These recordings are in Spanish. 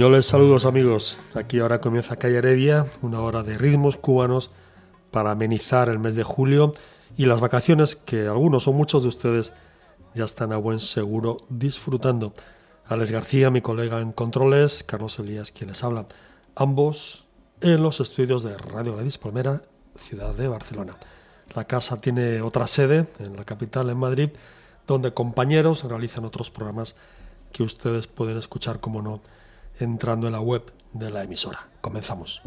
Cubañoles, saludos amigos. Aquí ahora comienza Calle Heredia, una hora de ritmos cubanos para amenizar el mes de julio y las vacaciones que algunos o muchos de ustedes ya están a buen seguro disfrutando. Alex García, mi colega en controles, Carlos Elías, quien les habla, ambos en los estudios de Radio Gladys Palmera, ciudad de Barcelona. La casa tiene otra sede en la capital, en Madrid, donde compañeros realizan otros programas que ustedes pueden escuchar, como no, entrando en la web de la emisora. Comenzamos.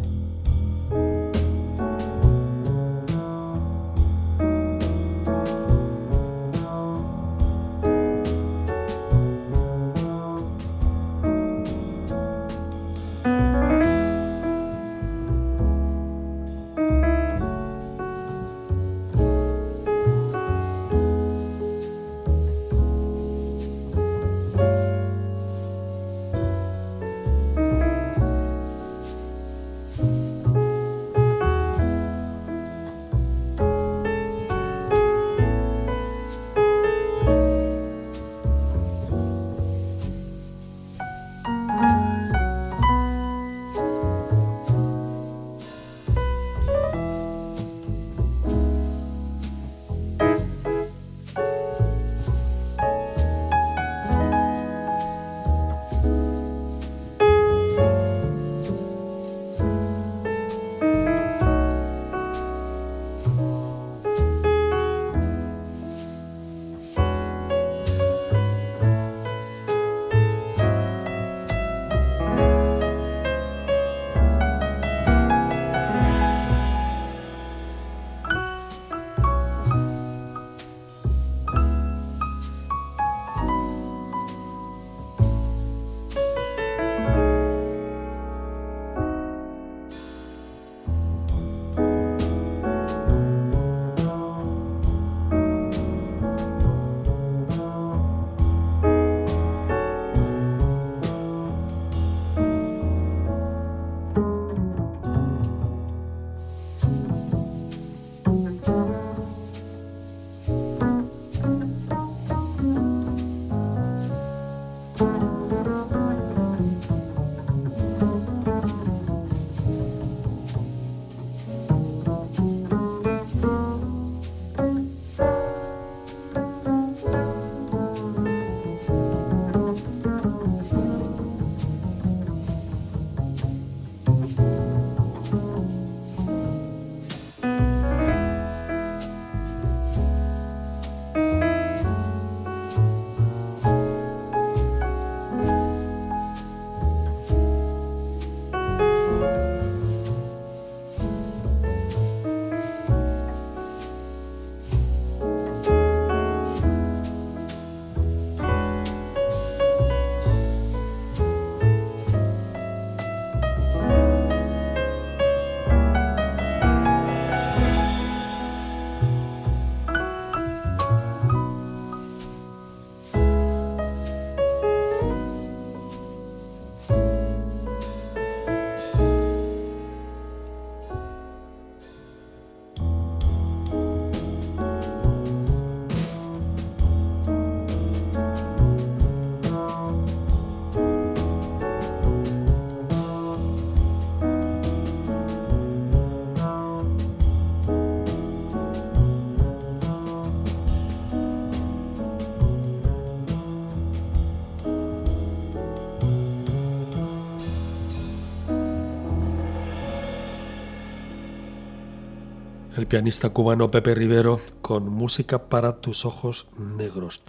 El pianista cubano Pepe Rivero con Música para tus ojos negros.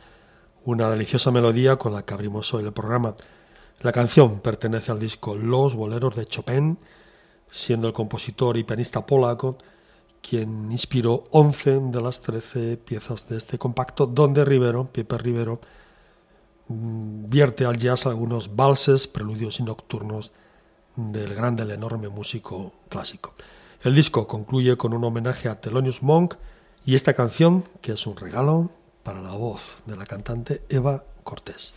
Una deliciosa melodía con la que abrimos hoy el programa. La canción pertenece al disco Los Boleros de Chopin, siendo el compositor y pianista polaco quien inspiró 11 de las 13 piezas de este compacto, donde Rivero, Pepe Rivero, mm, vierte al jazz algunos valses, preludios y nocturnos del grande, el enorme músico clásico. El disco concluye con un homenaje a Thelonious Monk y esta canción, que es un regalo para la voz de la cantante Eva Cortés.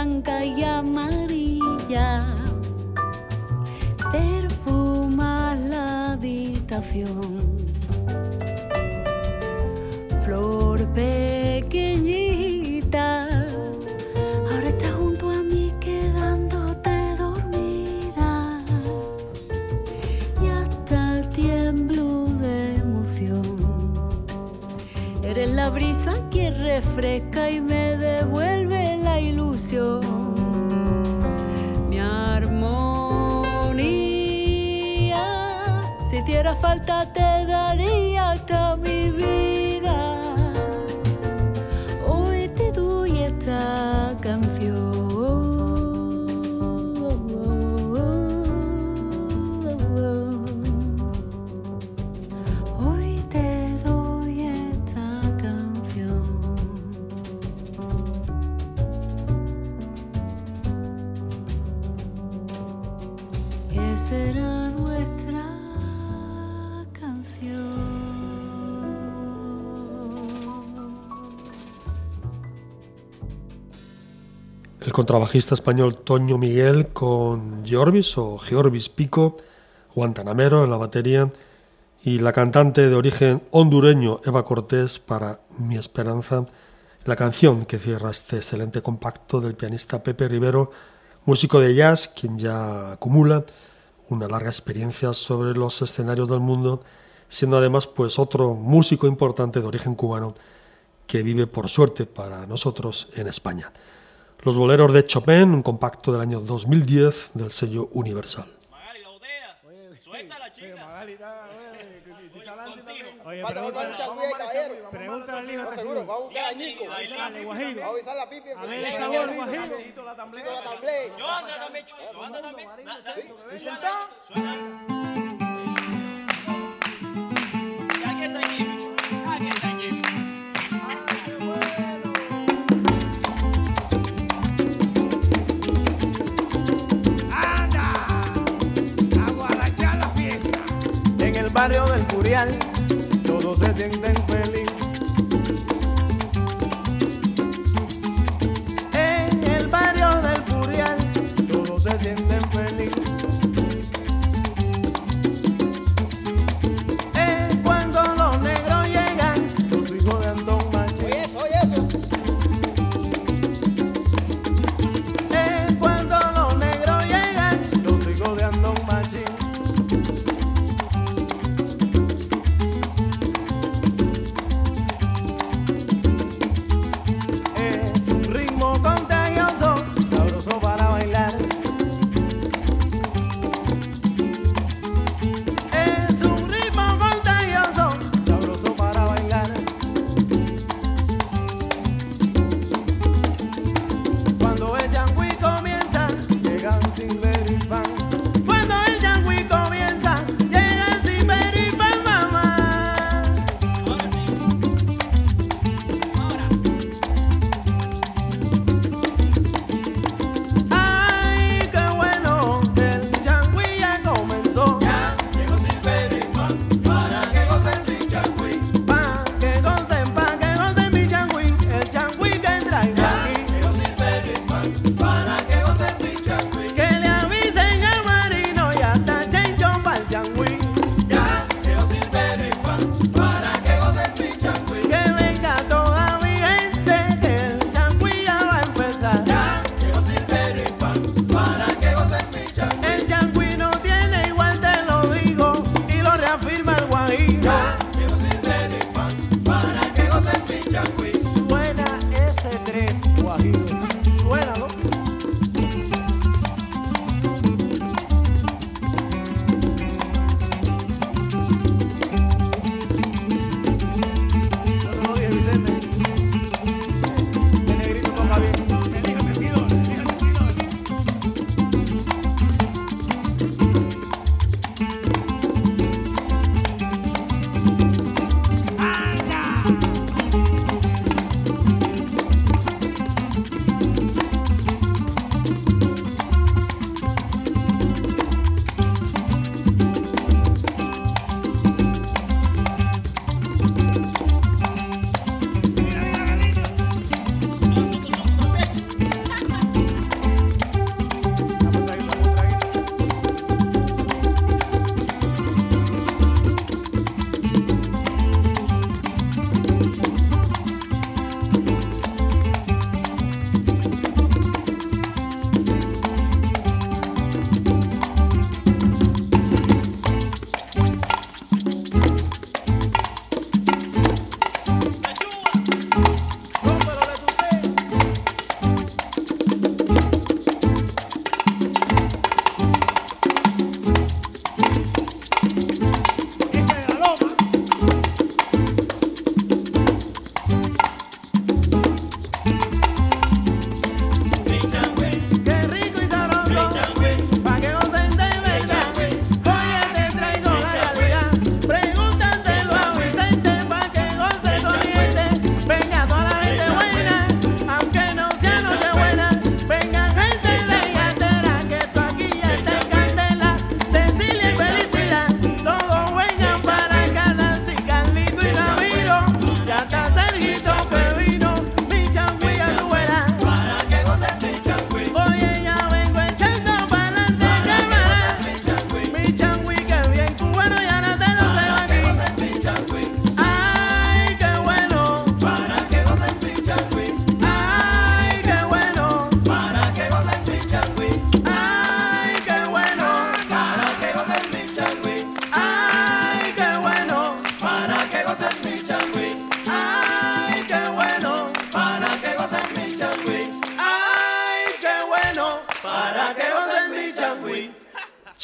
Blanca contrabajista español Toño Miguel con Georvis o Georvis Pico, Guantanamero en la batería y la cantante de origen hondureño Eva Cortés para Mi Esperanza, la canción que cierra este excelente compacto del pianista Pepe Rivero, músico de jazz, quien ya acumula una larga experiencia sobre los escenarios del mundo, siendo además pues otro músico importante de origen cubano que vive por suerte para nosotros en España. Los boleros de Chopin, un compacto del año 2010 del sello Universal. Magali, la botella. Suelta la chica. Magali está, oye, si está Lancy Contigo. también. Oye, Vamos a Pregúntale al hijo seguro, va buscar a. Va a avisar la pipi. A ver, Sí, sabor, sí, guajiro. Chito la tamblé. Yo anda también, yo anda también. Da- da- ¿Y sentado? Barrio del Curial, todos se sienten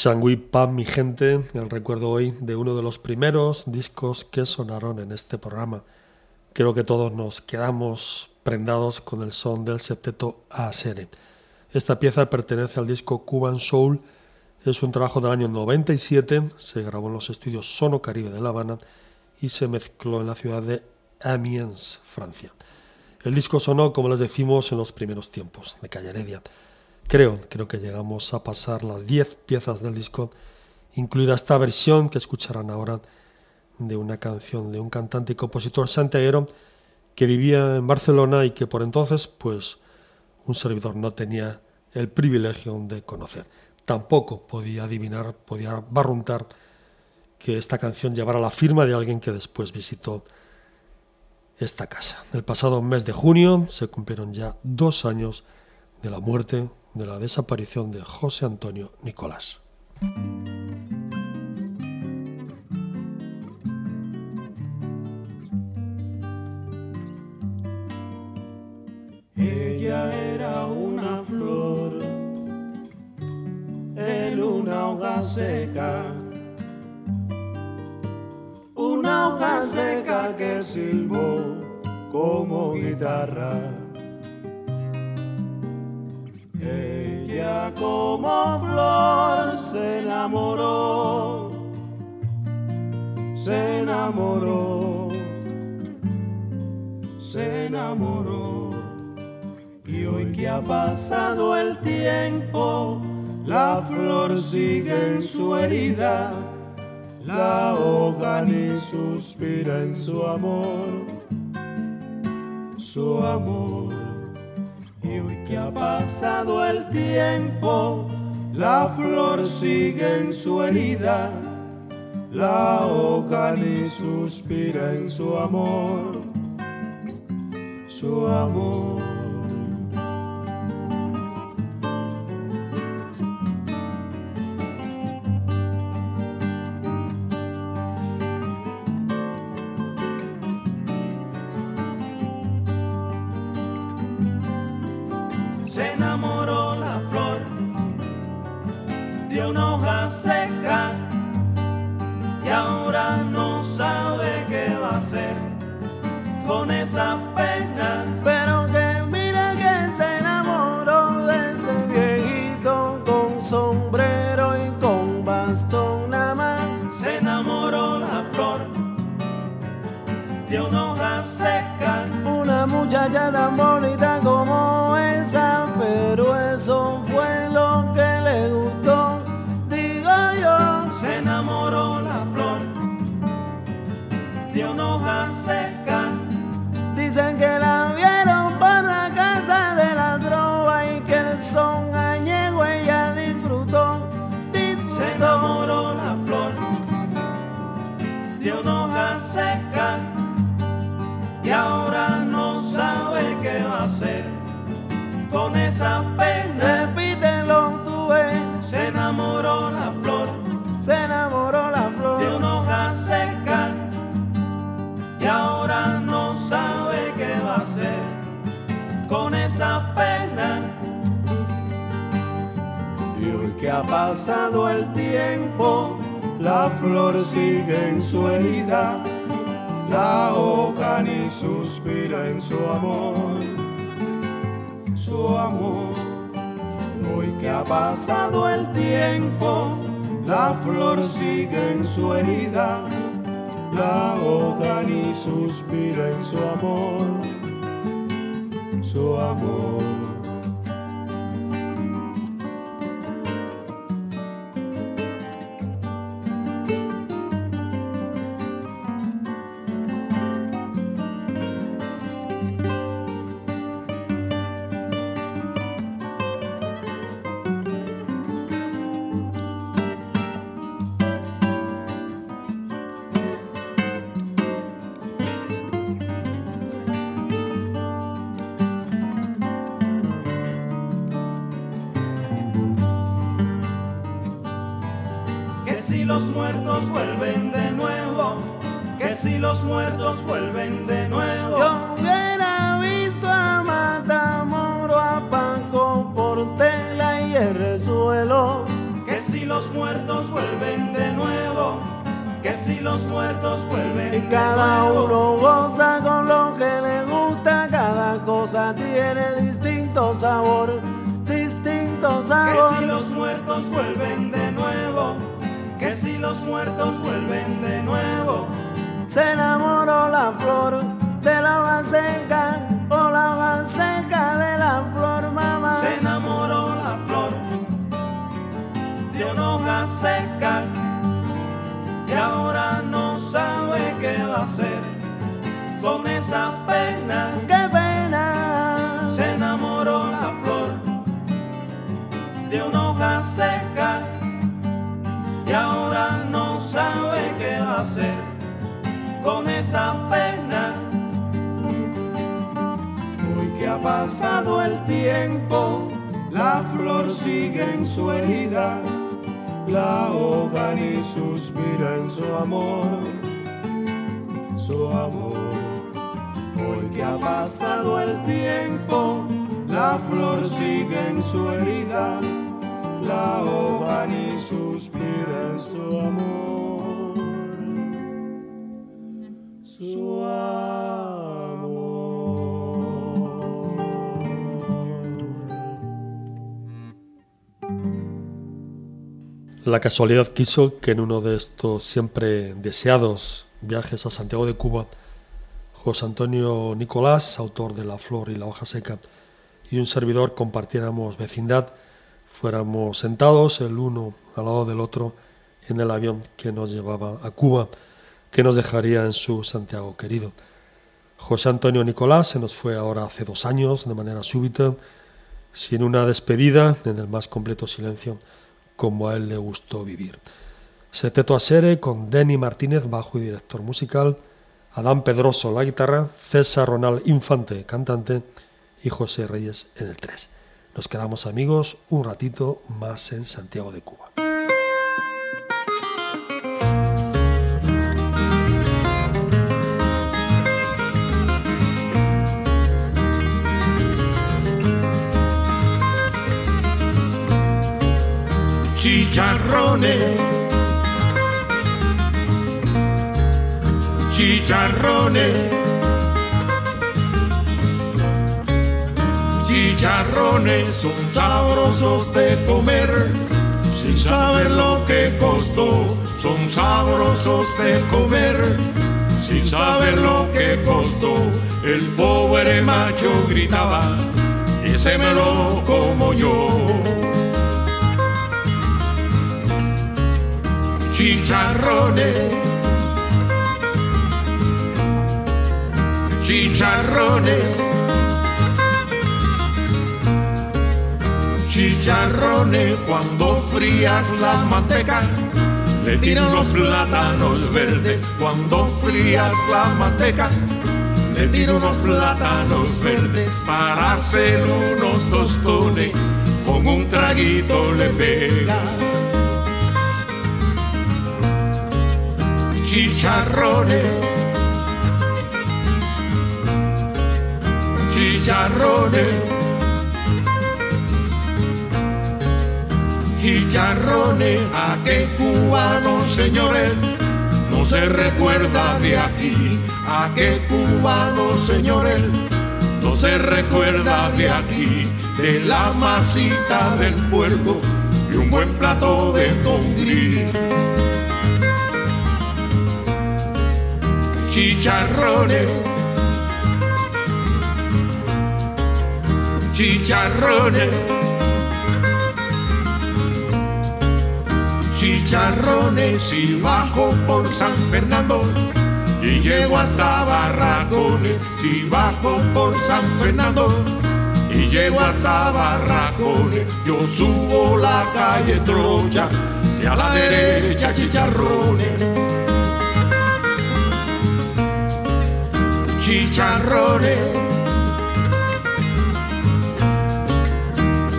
Changui Pam, mi gente, el recuerdo hoy de uno de los primeros discos que sonaron en este programa. Creo que todos nos quedamos prendados con el son del septeto ASR. Esta pieza pertenece al disco Cuban Soul, es un trabajo del año 97, se grabó en los estudios Sono Caribe de La Habana y se mezcló en la ciudad de Amiens, Francia. El disco sonó, como les decimos, en los primeros tiempos de Calle Heredia. Creo, creo que llegamos a pasar las 10 piezas del disco, incluida esta versión que escucharán ahora de una canción de un cantante y compositor santiaguero que vivía en Barcelona y que por entonces, pues, un servidor no tenía el privilegio de conocer. Tampoco podía adivinar, podía barruntar que esta canción llevara la firma de alguien que después visitó esta casa. El pasado mes de junio se cumplieron ya dos años de la muerte de la desaparición de José Antonio Nicolás. Ella era una flor en una hoja seca, una hoja seca que silbó como guitarra. Como flor se enamoró, se enamoró, se enamoró. Y hoy que ha pasado el tiempo, la flor sigue en su herida, la ahogan y suspira en su amor, su amor. Y hoy que ha pasado el tiempo, la flor sigue en su herida, la ahogan y suspira en su amor, su amor. Seca y ahora no sabe qué va a hacer con esa pena. Pero que mira que se enamoró de ese viejito con sombrero y con bastón nada más. Se enamoró la flor de una hoja seca. Una muchacha tan esa pena. Repítelo tú. Se enamoró la flor, se enamoró la flor de una hoja seca y ahora no sabe qué va a hacer con esa pena. Y hoy que ha pasado el tiempo, la flor sigue en su herida la ahogan y suspira en su amor, su amor. Hoy que ha pasado el tiempo, la flor sigue en su herida, la ahogan y suspira en su amor, su amor. si los muertos vuelven de nuevo. Yo hubiera visto a Matamoro, a Paco, Portela y el suelo. Que si los muertos vuelven de nuevo. Que si los muertos vuelven de nuevo. y cada uno goza con lo que le gusta, cada cosa tiene distinto sabor, distinto sabor. Que si los muertos vuelven de nuevo, que si los muertos vuelven de nuevo se enamoró la flor de la hoja seca, o la hoja seca de la flor, mamá. se enamoró la flor de una hoja seca y ahora no sabe qué va a hacer con esa pena. ¡Qué pena! Esa pena. Hoy que ha pasado el tiempo, la flor sigue en su herida, la hoja ni suspira en su amor, su amor. Hoy que ha pasado el tiempo, la flor sigue en su herida, la hoja ni suspira en su amor, su. La casualidad quiso que en uno de estos siempre deseados viajes a Santiago de Cuba, José Antonio Nicolás, autor de La Flor y la Hoja Seca, y un servidor compartiéramos vecindad, fuéramos sentados el uno al lado del otro en el avión que nos llevaba a Cuba, que nos dejaría en su Santiago querido. José Antonio Nicolás se nos fue ahora hace dos años de manera súbita, sin una despedida, en el más completo silencio, como a él le gustó vivir. Seteto Asere con Denny Martínez, bajo y director musical, Adán Pedroso la guitarra, César Ronald Infante, cantante, y José Reyes en el 3. Nos quedamos amigos un ratito más en Santiago de Cuba. Chicharrones, chicharrones, chicharrones son sabrosos de comer, sin saber lo que costó, son sabrosos de comer, sin saber lo que costó, el pobre macho gritaba, ese me lo como yo. Chicharrones, chicharrones, chicharrones cuando frías la manteca. Le tiran los plátanos verdes cuando frías la manteca. Le tiro unos plátanos verdes para hacer unos tostones. Con un traguito le pega. Chicharrones, chicharrones, chicharrones, a qué cubano señores no se recuerda de aquí, a qué cubano señores no se recuerda de aquí, de la masita del puerco y un buen plato de congrí. Chicharrones, chicharrones, chicharrones y bajo por San Fernando. Y llego hasta Barracones y bajo por San Fernando. Y llego hasta Barracones yo subo la calle Troya y a la derecha chicharrones chicharrones,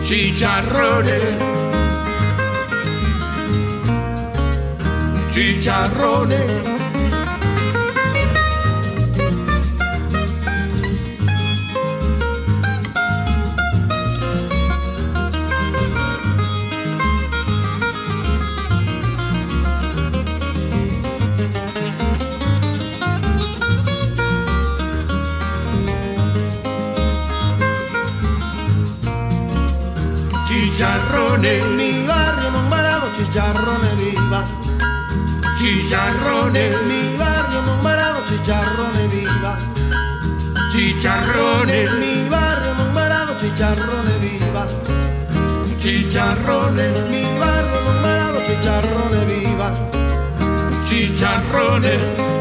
chicharrones, chicharrones. Chicharrones, mi barrio nombrado chicharrones viva. chicharrones, Mi barrio nombrado chicharrones viva. chicharrones, Mi barrio nombrado chicharrones viva. chicharrones, Mi barrio nombrado chicharrones viva. chicharrones.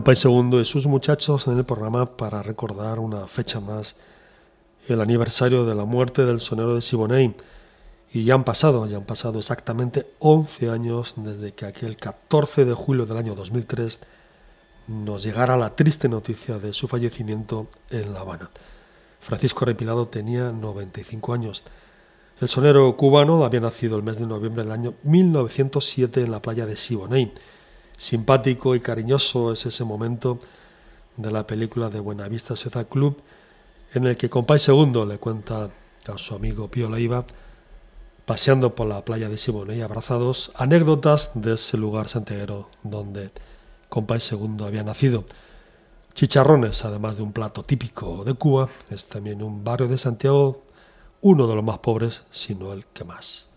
Compay Segundo y sus muchachos en el programa para recordar una fecha más, el aniversario de la muerte del sonero de Siboney. Y ya han pasado, ya han pasado exactamente 11 años desde que aquel 14 de julio del año 2003 nos llegara la triste noticia de su fallecimiento en La Habana. Francisco Repilado tenía 95 años. El sonero cubano había nacido el mes de noviembre del año 1907 en la playa de Siboney. Simpático y cariñoso es ese momento de la película de Buenavista Social Club en el que Compay Segundo le cuenta a su amigo Pío Leiva, paseando por la playa de Siboney abrazados, anécdotas de ese lugar santiaguero donde Compay Segundo había nacido. Chicharrones, además de un plato típico de Cuba, es también un barrio de Santiago, uno de los más pobres, si no el que más.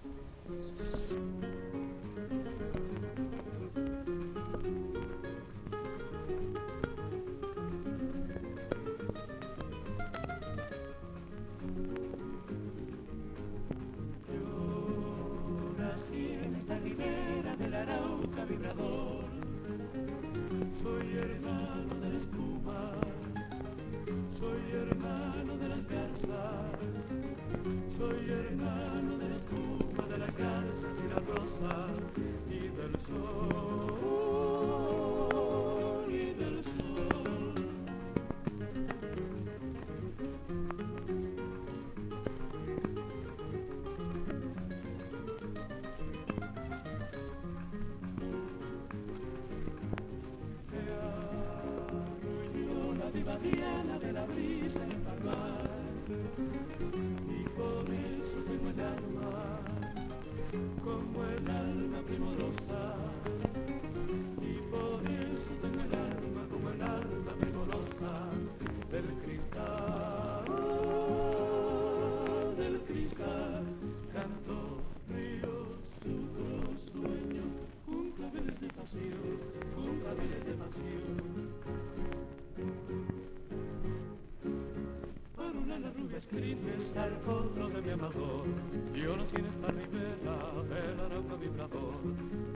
Yo nací en esta ribera del arauca vibrador,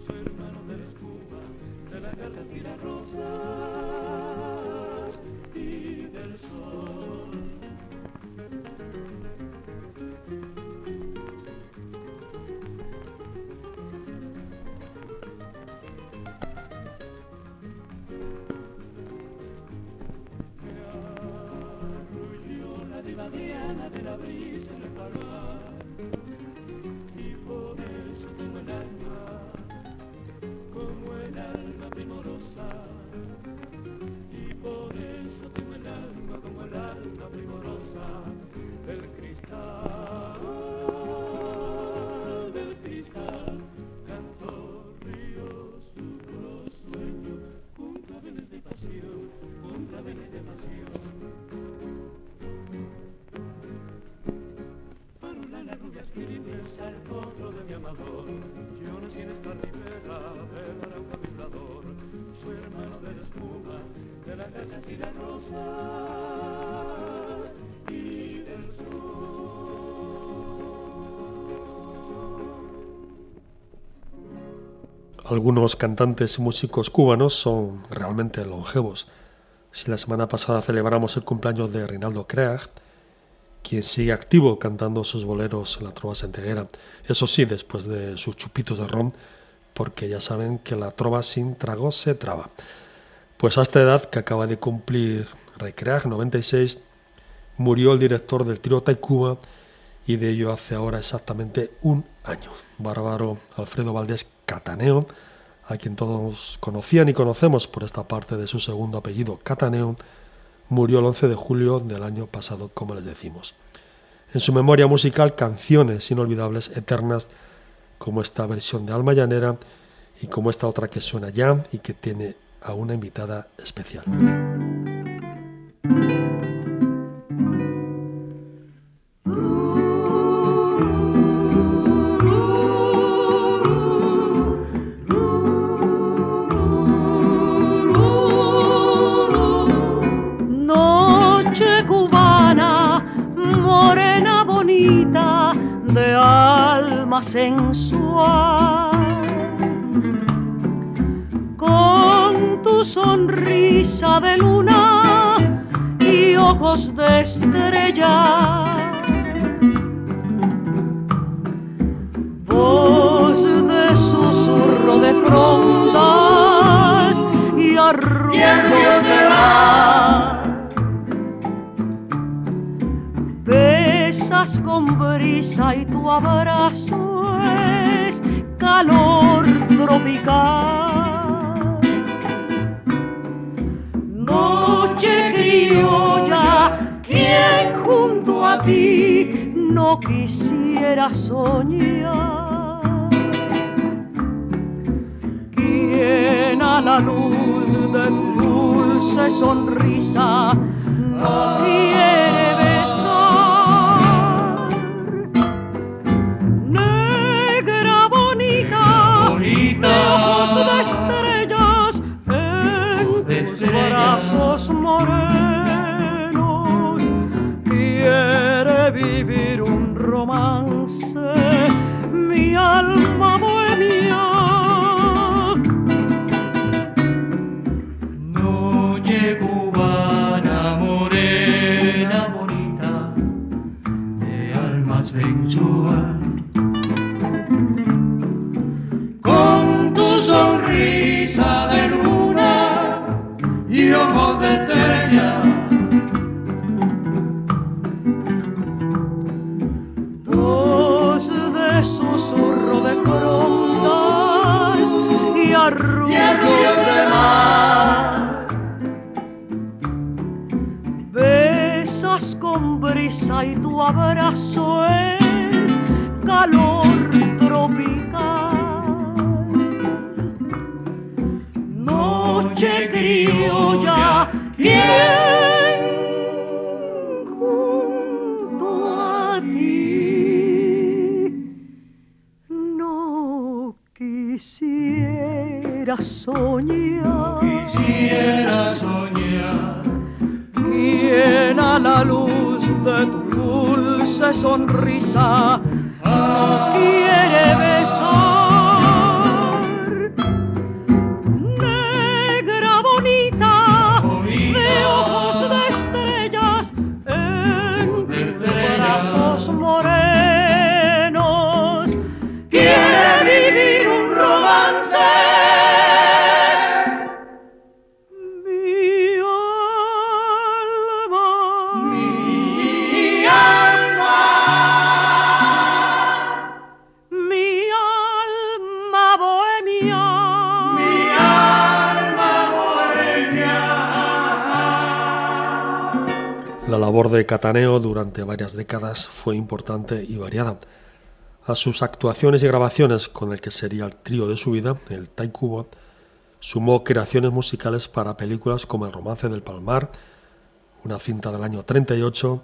soy hermano de la espuma, de las garzas y las rosas y del sol. Algunos cantantes y músicos cubanos son realmente longevos. Si la semana pasada celebramos el cumpleaños de Reinaldo Creag, quien sigue activo cantando sus boleros en la trova senteguera, eso sí, después de sus chupitos de ron, porque ya saben que la trova sin trago se traba. Pues a esta edad que acaba de cumplir Recreag 96, murió el director del trío Taikuba y de ello hace ahora exactamente un año. Bárbaro Alfredo Valdés Cataneo, a quien todos conocían y conocemos por esta parte de su segundo apellido, Cataneo, murió el 11 de julio del año pasado, como les decimos. En su memoria musical, canciones inolvidables, eternas, como esta versión de Alma Llanera y como esta otra que suena ya y que tiene a una invitada especial. Alma sensual. Con tu sonrisa de luna y ojos de estrella. Voz de susurro de frondas y arrullos de mar. Besas con brisa y tu abrazo calor tropical. Noche criolla, quien junto a ti no quisiera soñar. Quien a la luz de tu dulce sonrisa no quiere besar. Un La labor de Cataneo durante varias décadas fue importante y variada. A sus actuaciones y grabaciones con el que sería el trío de su vida, el Taikuba, sumó creaciones musicales para películas como El romance del Palmar, una cinta del año 38,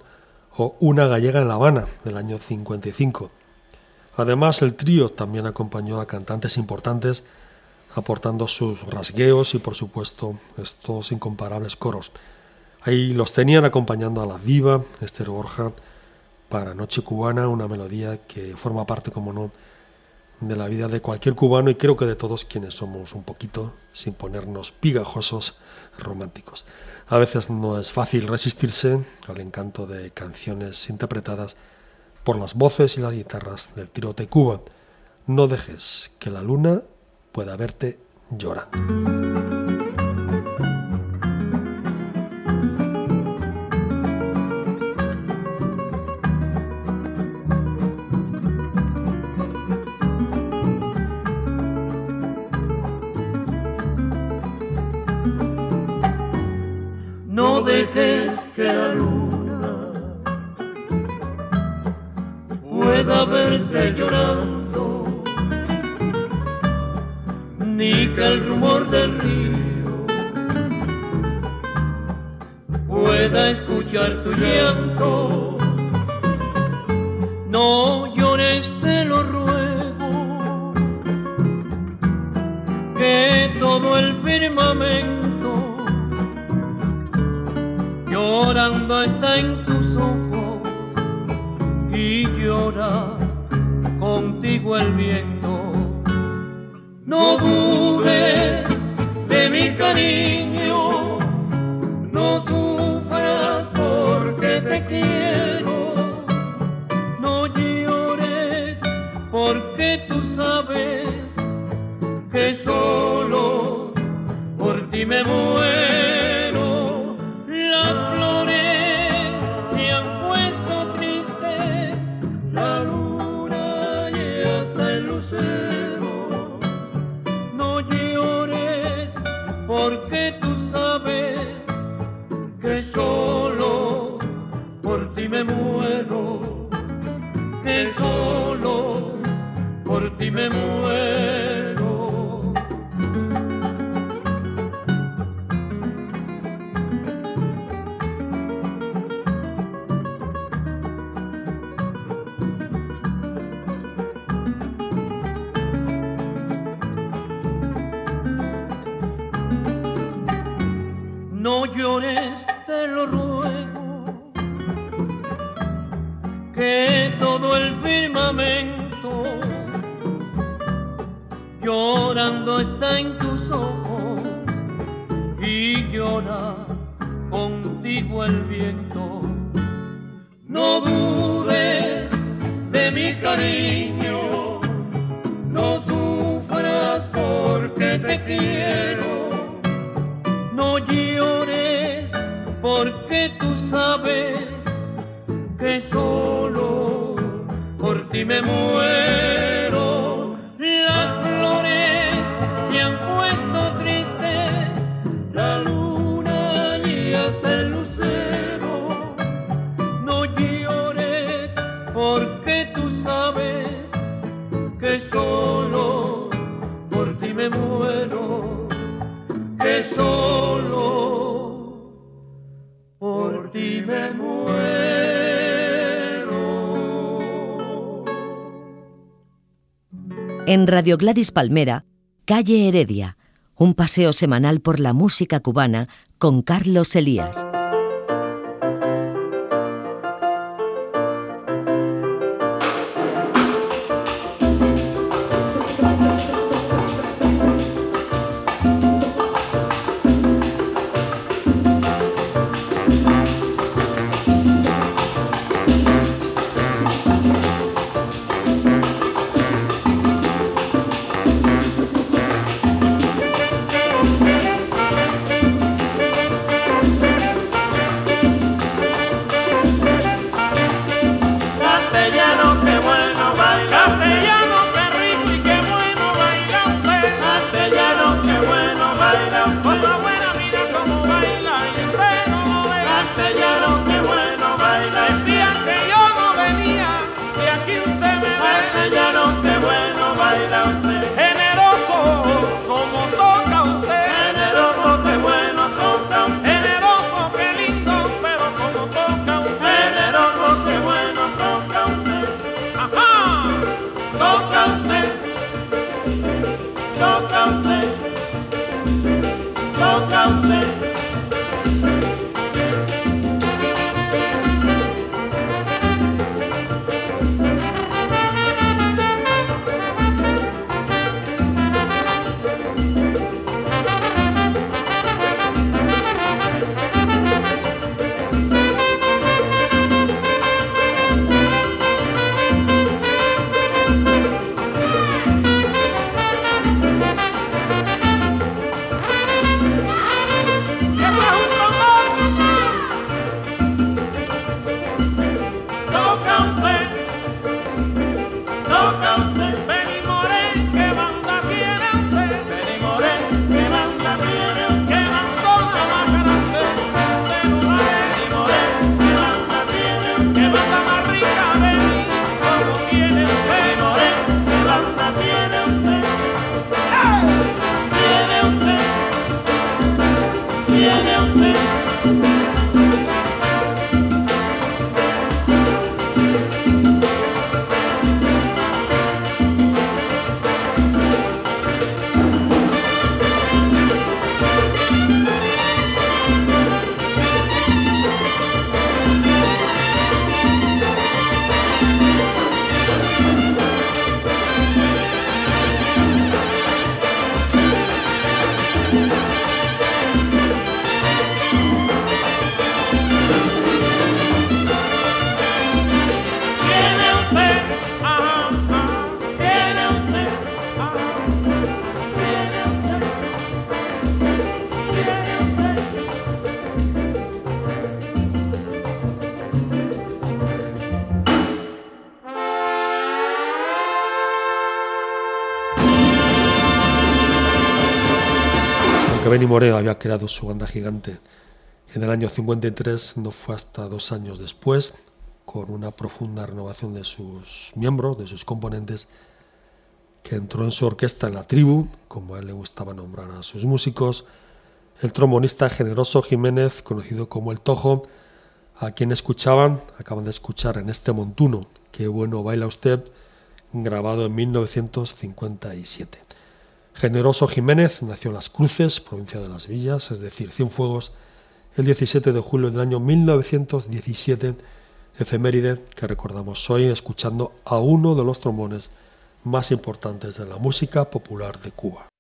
o Una gallega en La Habana, del año 55. Además, el trío también acompañó a cantantes importantes, aportando sus rasgueos y, por supuesto, estos incomparables coros. Ahí los tenían acompañando a la diva Esther Borja para Noche Cubana, una melodía que forma parte, como no, de la vida de cualquier cubano y creo que de todos quienes somos un poquito, sin ponernos pigajosos, románticos. A veces no es fácil resistirse al encanto de canciones interpretadas por las voces y las guitarras del Tirote Cuba. No dejes que la luna pueda verte llorando. Mi cariño, no sufras porque te quiero, no llores porque tú sabes que solo por ti me muero. Me muero. Que solo por ti me muero que solo por ti me muero. En Radio Gladys Palmera, Calle Heredia, un paseo semanal por la música cubana con Carlos Elías. Moreo había creado su banda gigante en el año 53, no fue hasta dos años después, con una profunda renovación de sus miembros, de sus componentes, que entró en su orquesta en la tribu, como a él le gustaba nombrar a sus músicos, el trombonista Generoso Jiménez, conocido como El Tojo, a quien escuchaban, acaban de escuchar en este montuno, Qué bueno baila usted, grabado en 1957. Generoso Jiménez nació en Las Cruces, provincia de Las Villas, es decir, Cienfuegos, el 17 de julio del año 1917, efeméride que recordamos hoy escuchando a uno de los trombones más importantes de la música popular de Cuba.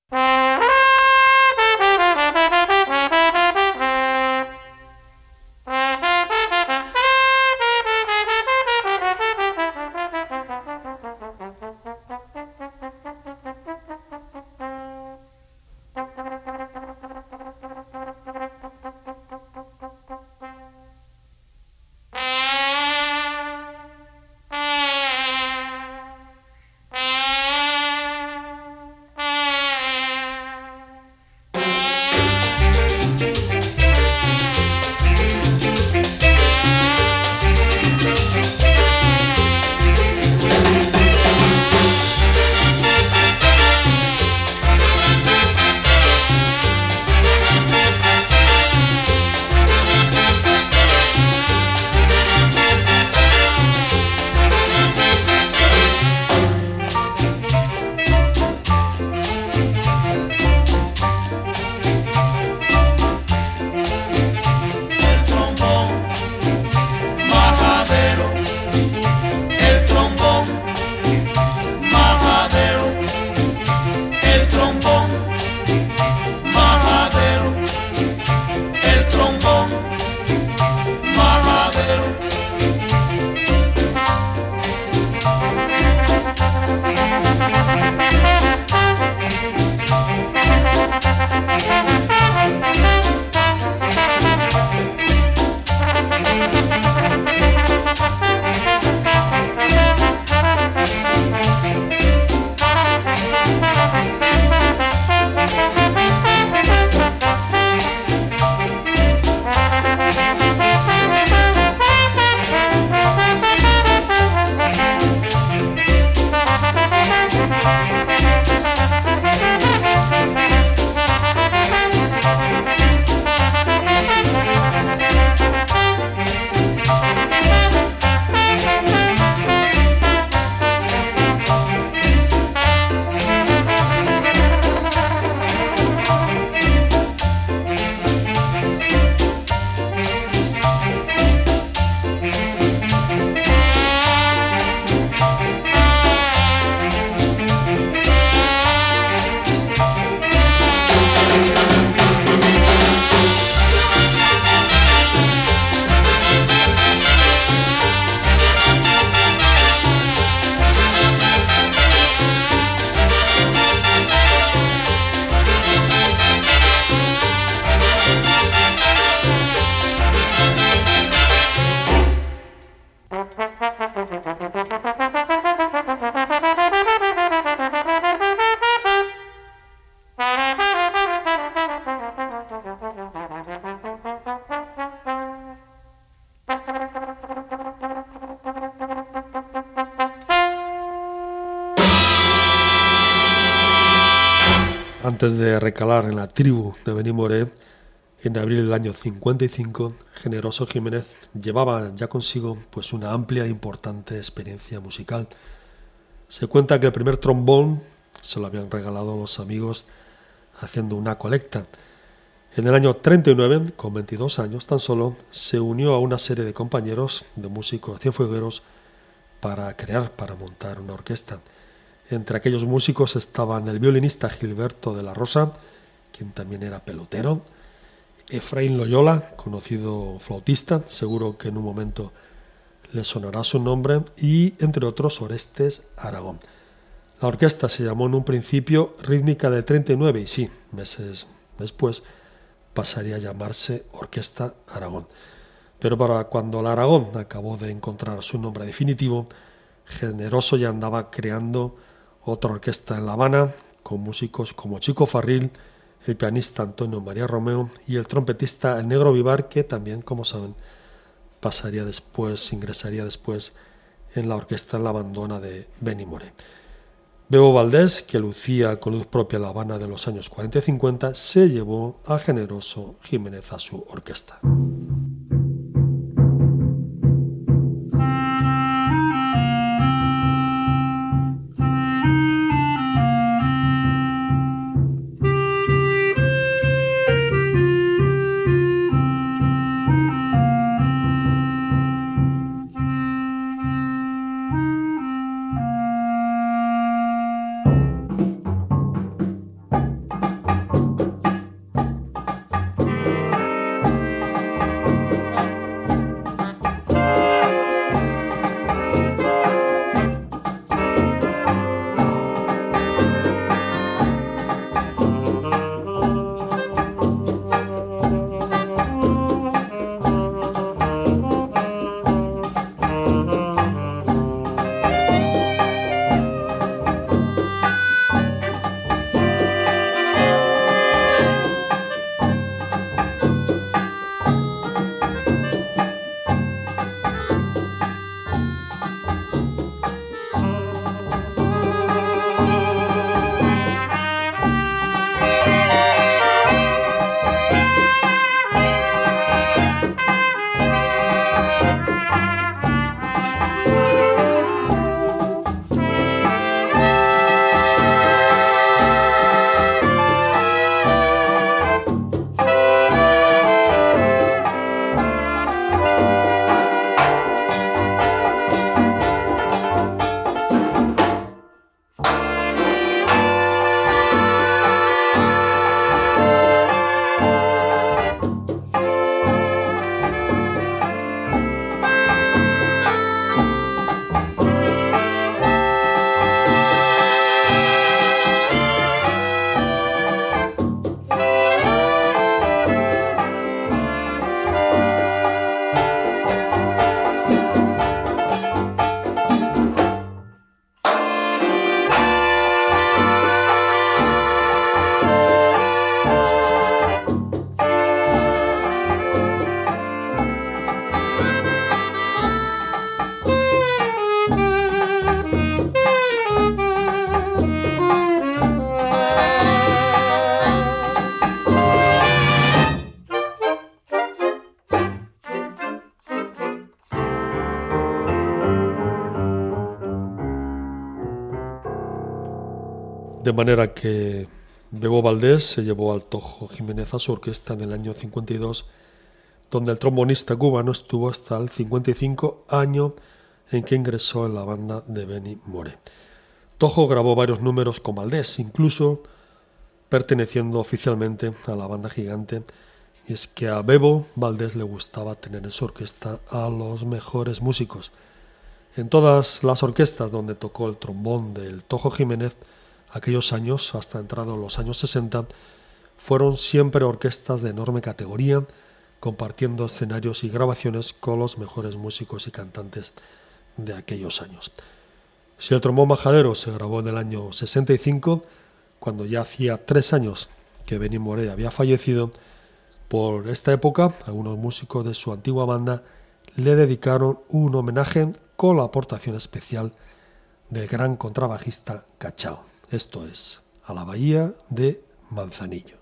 Antes de recalar en la tribu de Benimoré, En abril del año 55, Generoso Jiménez llevaba ya consigo pues una amplia e importante experiencia musical. Se cuenta que el primer trombón se lo habían regalado los amigos haciendo una colecta. En el año 39, con 22 años tan solo, se unió a una serie de compañeros de músicos cienfuegueros para crear, para montar una orquesta. Entre aquellos músicos estaban el violinista Gilberto de la Rosa, quien también era pelotero, Efraín Loyola, conocido flautista, seguro que en un momento le sonará su nombre, y entre otros Orestes Aragón. La orquesta se llamó en un principio Rítmica de 39 y sí, meses después pasaría a llamarse Orquesta Aragón. Pero para cuando la Aragón acabó de encontrar su nombre definitivo, Generoso ya andaba creando otra orquesta en La Habana con músicos como Chico Farril, el pianista Antonio María Romeo y el trompetista El Negro Vivar, que también, como saben, pasaría después, ingresaría después en la orquesta La Abandona de Benny More. Bebo Valdés, que lucía con luz propia La Habana de los años 40 y 50, se llevó a Generoso Jiménez a su orquesta. De manera que Bebo Valdés se llevó al Tojo Jiménez a su orquesta en el año 52, donde el trombonista cubano estuvo hasta el 55 año en que ingresó en la banda de Benny More. Tojo grabó varios números con Valdés, incluso perteneciendo oficialmente a la banda gigante, y es que a Bebo Valdés le gustaba tener en su orquesta a los mejores músicos. En todas las orquestas donde tocó el trombón del Tojo Jiménez, aquellos años, hasta entrado los años 60, fueron siempre orquestas de enorme categoría, compartiendo escenarios y grabaciones con los mejores músicos y cantantes de aquellos años. Si el trombón majadero se grabó en el año 65, cuando ya hacía tres años que Benny Moré había fallecido, por esta época algunos músicos de su antigua banda le dedicaron un homenaje con la aportación especial del gran contrabajista Cachao esto es, a la bahía de Manzanillo.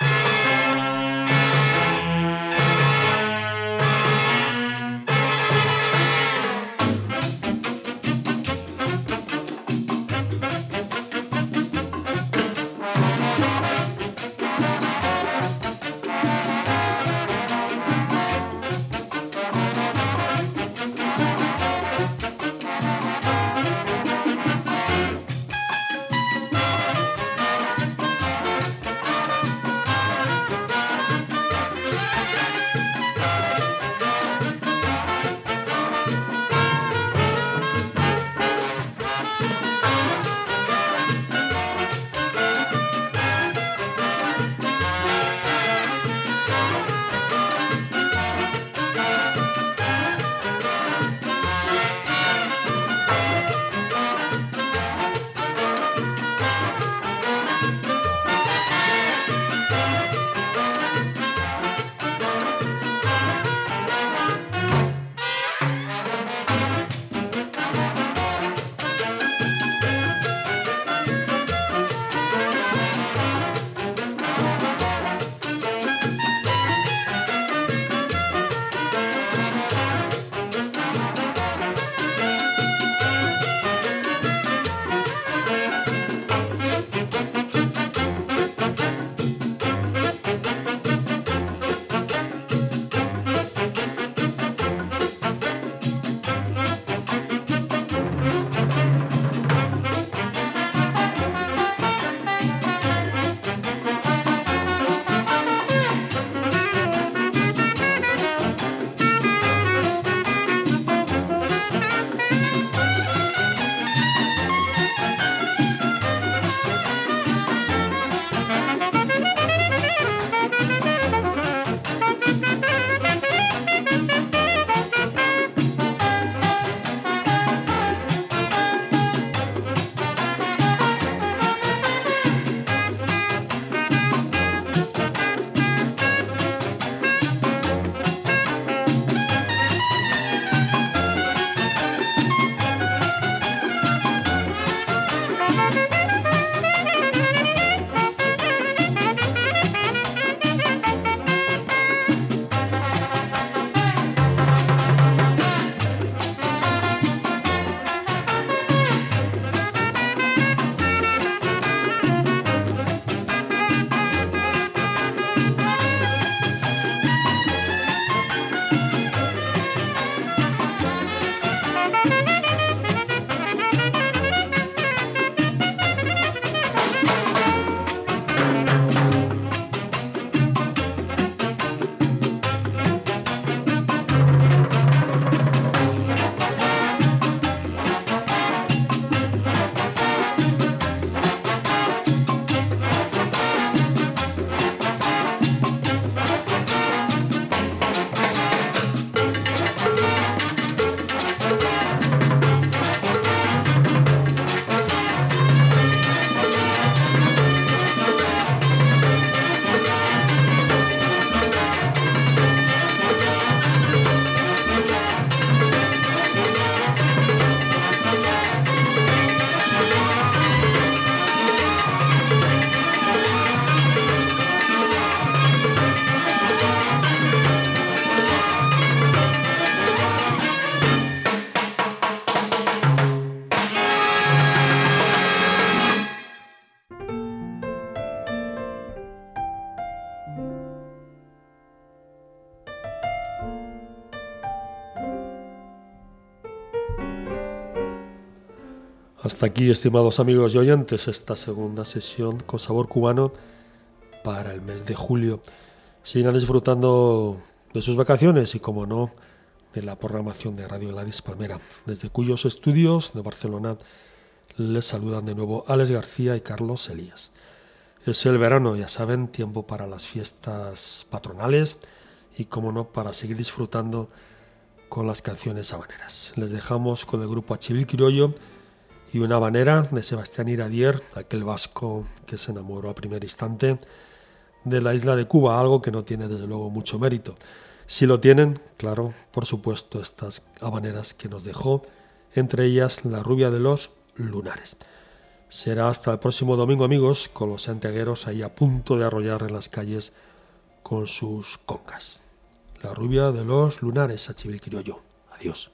Hasta aquí, estimados amigos y oyentes, esta segunda sesión con sabor cubano para el mes de julio. Sigan disfrutando de sus vacaciones y, como no, de la programación de Radio Ladis Palmera, desde cuyos estudios de Barcelona les saludan de nuevo Alex García y Carlos Elías. Es el verano, ya saben, tiempo para las fiestas patronales y, como no, para seguir disfrutando con las canciones habaneras. Les dejamos con el grupo Achivil Criollo y una habanera de Sebastián Iradier, aquel vasco que se enamoró a primer instante de la isla de Cuba, algo que no tiene desde luego mucho mérito. Si lo tienen, claro, por supuesto, estas habaneras que nos dejó, entre ellas la rubia de los lunares. Será hasta el próximo domingo, amigos, con los santiagueros ahí a punto de arrollar en las calles con sus congas. La rubia de los lunares, a Chivil Criollo. Adiós.